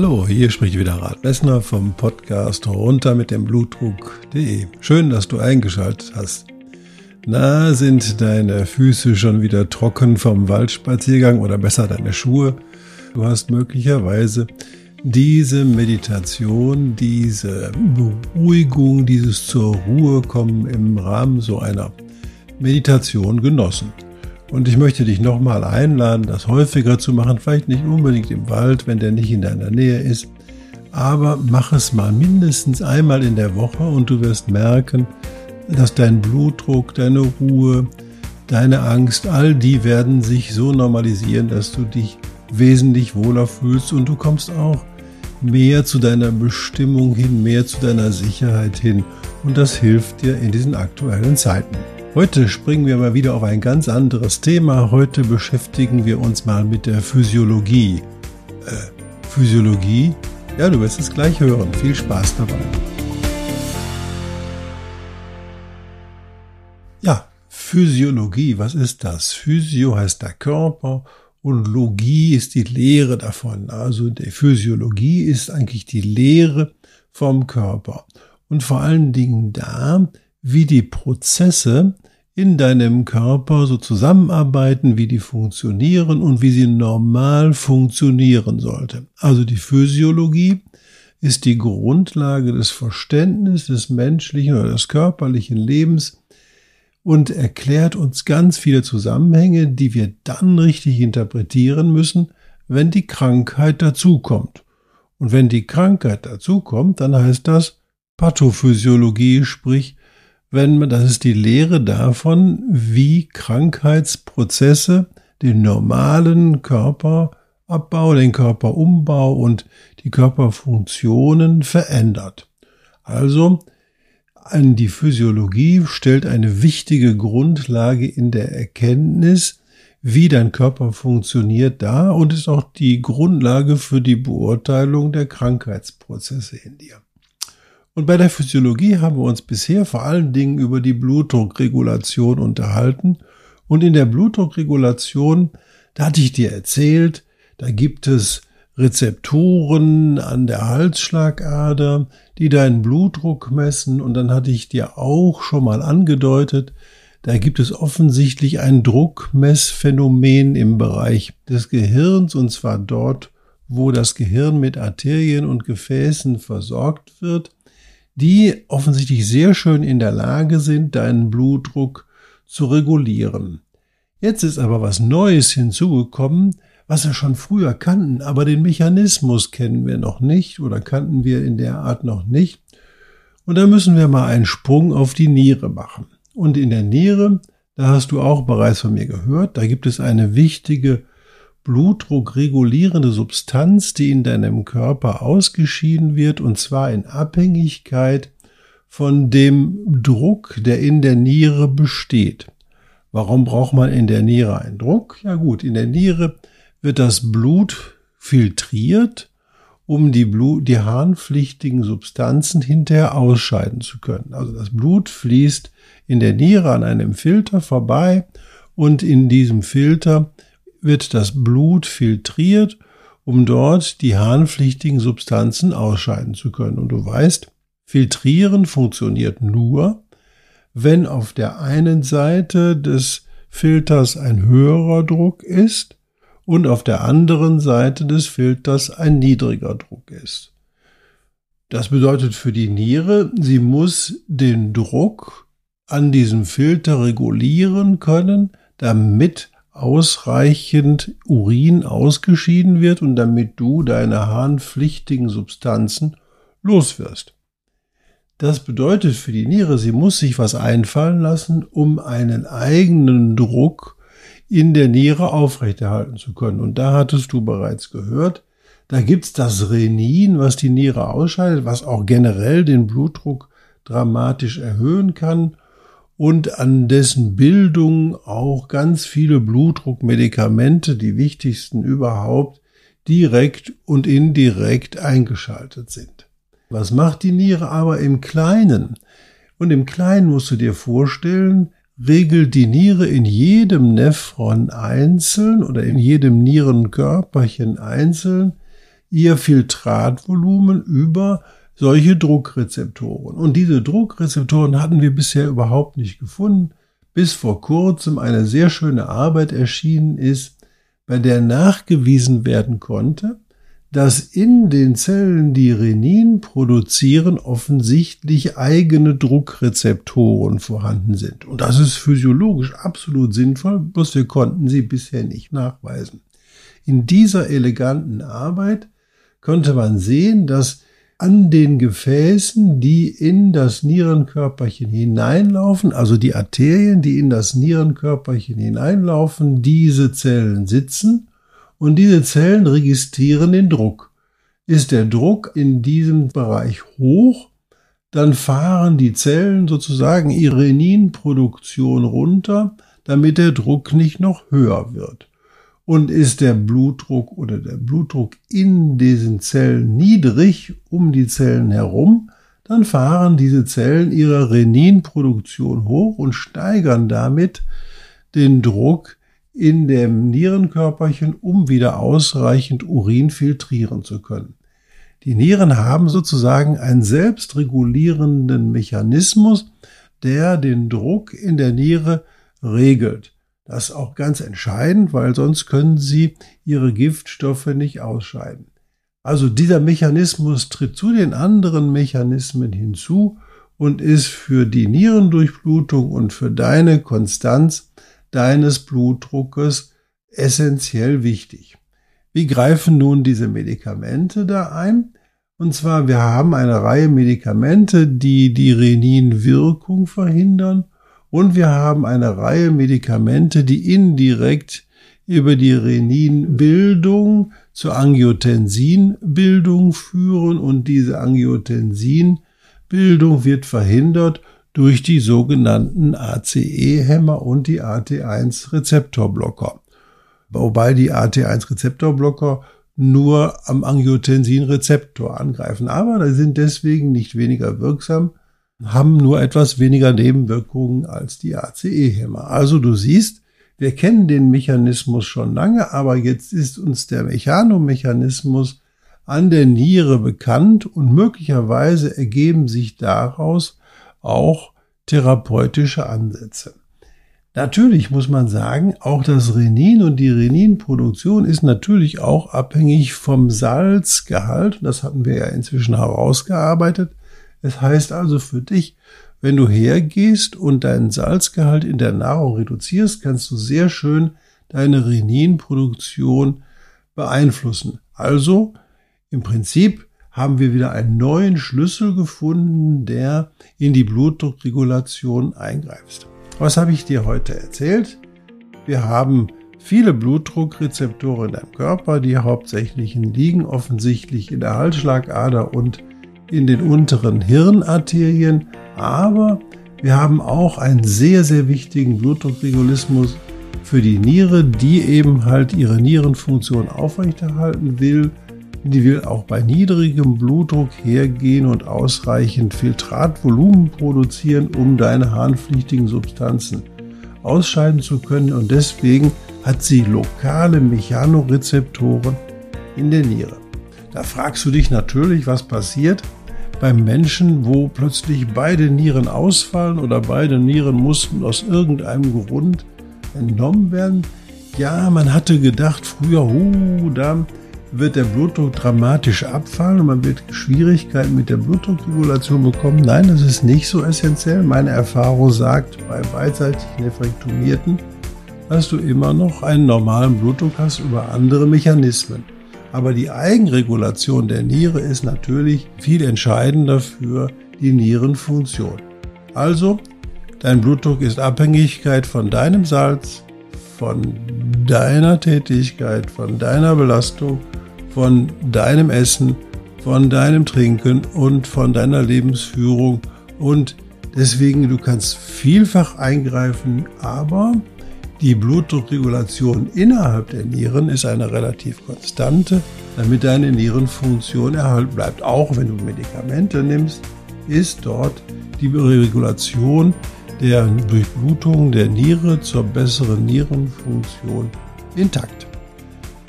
Hallo, hier spricht wieder Rat Messner vom Podcast runter mit dem Blutdruck.de. Schön, dass du eingeschaltet hast. Na, sind deine Füße schon wieder trocken vom Waldspaziergang oder besser deine Schuhe? Du hast möglicherweise diese Meditation, diese Beruhigung, dieses zur Ruhe kommen im Rahmen so einer Meditation genossen. Und ich möchte dich nochmal einladen, das häufiger zu machen, vielleicht nicht unbedingt im Wald, wenn der nicht in deiner Nähe ist, aber mach es mal mindestens einmal in der Woche und du wirst merken, dass dein Blutdruck, deine Ruhe, deine Angst, all die werden sich so normalisieren, dass du dich wesentlich wohler fühlst und du kommst auch mehr zu deiner Bestimmung hin, mehr zu deiner Sicherheit hin. Und das hilft dir in diesen aktuellen Zeiten. Heute springen wir mal wieder auf ein ganz anderes Thema. Heute beschäftigen wir uns mal mit der Physiologie. Äh, Physiologie? Ja, du wirst es gleich hören. Viel Spaß dabei. Ja, Physiologie, was ist das? Physio heißt der Körper und Logie ist die Lehre davon. Also die Physiologie ist eigentlich die Lehre vom Körper. Und vor allen Dingen da, wie die Prozesse in deinem Körper so zusammenarbeiten, wie die funktionieren und wie sie normal funktionieren sollte. Also die Physiologie ist die Grundlage des Verständnisses des menschlichen oder des körperlichen Lebens und erklärt uns ganz viele Zusammenhänge, die wir dann richtig interpretieren müssen, wenn die Krankheit dazukommt. Und wenn die Krankheit dazukommt, dann heißt das Pathophysiologie, sprich, wenn man, das ist die Lehre davon, wie Krankheitsprozesse den normalen Körperabbau, den Körperumbau und die Körperfunktionen verändert. Also an die Physiologie stellt eine wichtige Grundlage in der Erkenntnis, wie dein Körper funktioniert dar und ist auch die Grundlage für die Beurteilung der Krankheitsprozesse in dir. Und bei der Physiologie haben wir uns bisher vor allen Dingen über die Blutdruckregulation unterhalten. Und in der Blutdruckregulation, da hatte ich dir erzählt, da gibt es Rezeptoren an der Halsschlagader, die deinen Blutdruck messen. Und dann hatte ich dir auch schon mal angedeutet, da gibt es offensichtlich ein Druckmessphänomen im Bereich des Gehirns, und zwar dort, wo das Gehirn mit Arterien und Gefäßen versorgt wird, die offensichtlich sehr schön in der Lage sind, deinen Blutdruck zu regulieren. Jetzt ist aber was Neues hinzugekommen, was wir schon früher kannten, aber den Mechanismus kennen wir noch nicht oder kannten wir in der Art noch nicht. Und da müssen wir mal einen Sprung auf die Niere machen. Und in der Niere, da hast du auch bereits von mir gehört, da gibt es eine wichtige blutdruckregulierende Substanz, die in deinem Körper ausgeschieden wird, und zwar in Abhängigkeit von dem Druck, der in der Niere besteht. Warum braucht man in der Niere einen Druck? Ja gut, in der Niere wird das Blut filtriert, um die, Blut, die harnpflichtigen Substanzen hinterher ausscheiden zu können. Also das Blut fließt in der Niere an einem Filter vorbei und in diesem Filter wird das Blut filtriert, um dort die harnpflichtigen Substanzen ausscheiden zu können. Und du weißt, filtrieren funktioniert nur, wenn auf der einen Seite des Filters ein höherer Druck ist und auf der anderen Seite des Filters ein niedriger Druck ist. Das bedeutet für die Niere, sie muss den Druck an diesem Filter regulieren können, damit ausreichend Urin ausgeschieden wird und damit du deine harnpflichtigen Substanzen loswirst. Das bedeutet für die Niere, sie muss sich was einfallen lassen, um einen eigenen Druck in der Niere aufrechterhalten zu können. Und da hattest du bereits gehört, da gibt's das Renin, was die Niere ausscheidet, was auch generell den Blutdruck dramatisch erhöhen kann und an dessen Bildung auch ganz viele Blutdruckmedikamente, die wichtigsten überhaupt, direkt und indirekt eingeschaltet sind. Was macht die Niere aber im Kleinen? Und im Kleinen musst du dir vorstellen, regelt die Niere in jedem Nephron einzeln oder in jedem Nierenkörperchen einzeln ihr Filtratvolumen über solche Druckrezeptoren. Und diese Druckrezeptoren hatten wir bisher überhaupt nicht gefunden, bis vor kurzem eine sehr schöne Arbeit erschienen ist, bei der nachgewiesen werden konnte, dass in den Zellen, die Renin produzieren, offensichtlich eigene Druckrezeptoren vorhanden sind. Und das ist physiologisch absolut sinnvoll, bloß wir konnten sie bisher nicht nachweisen. In dieser eleganten Arbeit konnte man sehen, dass an den Gefäßen, die in das Nierenkörperchen hineinlaufen, also die Arterien, die in das Nierenkörperchen hineinlaufen, diese Zellen sitzen und diese Zellen registrieren den Druck. Ist der Druck in diesem Bereich hoch, dann fahren die Zellen sozusagen ihre Reninproduktion runter, damit der Druck nicht noch höher wird. Und ist der Blutdruck oder der Blutdruck in diesen Zellen niedrig um die Zellen herum, dann fahren diese Zellen ihre Reninproduktion hoch und steigern damit den Druck in dem Nierenkörperchen, um wieder ausreichend Urin filtrieren zu können. Die Nieren haben sozusagen einen selbstregulierenden Mechanismus, der den Druck in der Niere regelt. Das ist auch ganz entscheidend, weil sonst können sie ihre Giftstoffe nicht ausscheiden. Also dieser Mechanismus tritt zu den anderen Mechanismen hinzu und ist für die Nierendurchblutung und für deine Konstanz deines Blutdruckes essentiell wichtig. Wie greifen nun diese Medikamente da ein? Und zwar, wir haben eine Reihe Medikamente, die die Reninwirkung verhindern und wir haben eine Reihe Medikamente, die indirekt über die Reninbildung zur Angiotensinbildung führen und diese Angiotensinbildung wird verhindert durch die sogenannten ACE-Hämmer und die AT1-Rezeptorblocker. Wobei die AT1-Rezeptorblocker nur am Angiotensin-Rezeptor angreifen. Aber sie sind deswegen nicht weniger wirksam, haben nur etwas weniger Nebenwirkungen als die ACE-Hämmer. Also du siehst, wir kennen den Mechanismus schon lange, aber jetzt ist uns der Mechanomechanismus an der Niere bekannt und möglicherweise ergeben sich daraus auch therapeutische Ansätze. Natürlich muss man sagen, auch das Renin und die Reninproduktion ist natürlich auch abhängig vom Salzgehalt. Das hatten wir ja inzwischen herausgearbeitet. Es heißt also für dich, wenn du hergehst und deinen Salzgehalt in der Nahrung reduzierst, kannst du sehr schön deine Reninproduktion beeinflussen. Also im Prinzip haben wir wieder einen neuen Schlüssel gefunden, der in die Blutdruckregulation eingreift. Was habe ich dir heute erzählt? Wir haben viele Blutdruckrezeptoren in deinem Körper, die hauptsächlichen liegen offensichtlich in der Halsschlagader und in den unteren Hirnarterien, aber wir haben auch einen sehr, sehr wichtigen Blutdruckregulismus für die Niere, die eben halt ihre Nierenfunktion aufrechterhalten will die will auch bei niedrigem Blutdruck hergehen und ausreichend Filtratvolumen produzieren, um deine harnpflichtigen Substanzen ausscheiden zu können. Und deswegen hat sie lokale Mechanorezeptoren in der Niere. Da fragst du dich natürlich, was passiert beim Menschen, wo plötzlich beide Nieren ausfallen oder beide Nieren mussten aus irgendeinem Grund entnommen werden. Ja, man hatte gedacht früher, huh, da wird der Blutdruck dramatisch abfallen und man wird Schwierigkeiten mit der Blutdruckregulation bekommen. Nein, das ist nicht so essentiell. Meine Erfahrung sagt, bei beidseitig Nephrektomierten, dass du immer noch einen normalen Blutdruck hast über andere Mechanismen. Aber die Eigenregulation der Niere ist natürlich viel entscheidender für die Nierenfunktion. Also, dein Blutdruck ist Abhängigkeit von deinem Salz, von deiner Tätigkeit, von deiner Belastung von deinem Essen, von deinem Trinken und von deiner Lebensführung Und deswegen, du kannst vielfach eingreifen, aber die Blutdruckregulation innerhalb der Nieren ist eine relativ konstante, damit deine Nierenfunktion erhalten bleibt. Auch wenn du Medikamente nimmst, ist dort die Regulation der Durchblutung der Niere zur besseren Nierenfunktion intakt.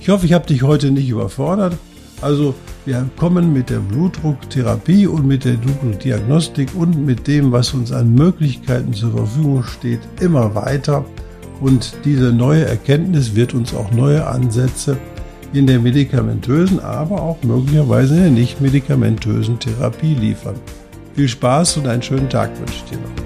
Ich hoffe, ich habe dich heute nicht überfordert. Also wir kommen mit der Blutdrucktherapie und mit der Blutdruckdiagnostik und mit dem, was uns an Möglichkeiten zur Verfügung steht, immer weiter. Und diese neue Erkenntnis wird uns auch neue Ansätze in der medikamentösen, aber auch möglicherweise in der nicht medikamentösen Therapie liefern. Viel Spaß und einen schönen Tag wünsche ich dir noch.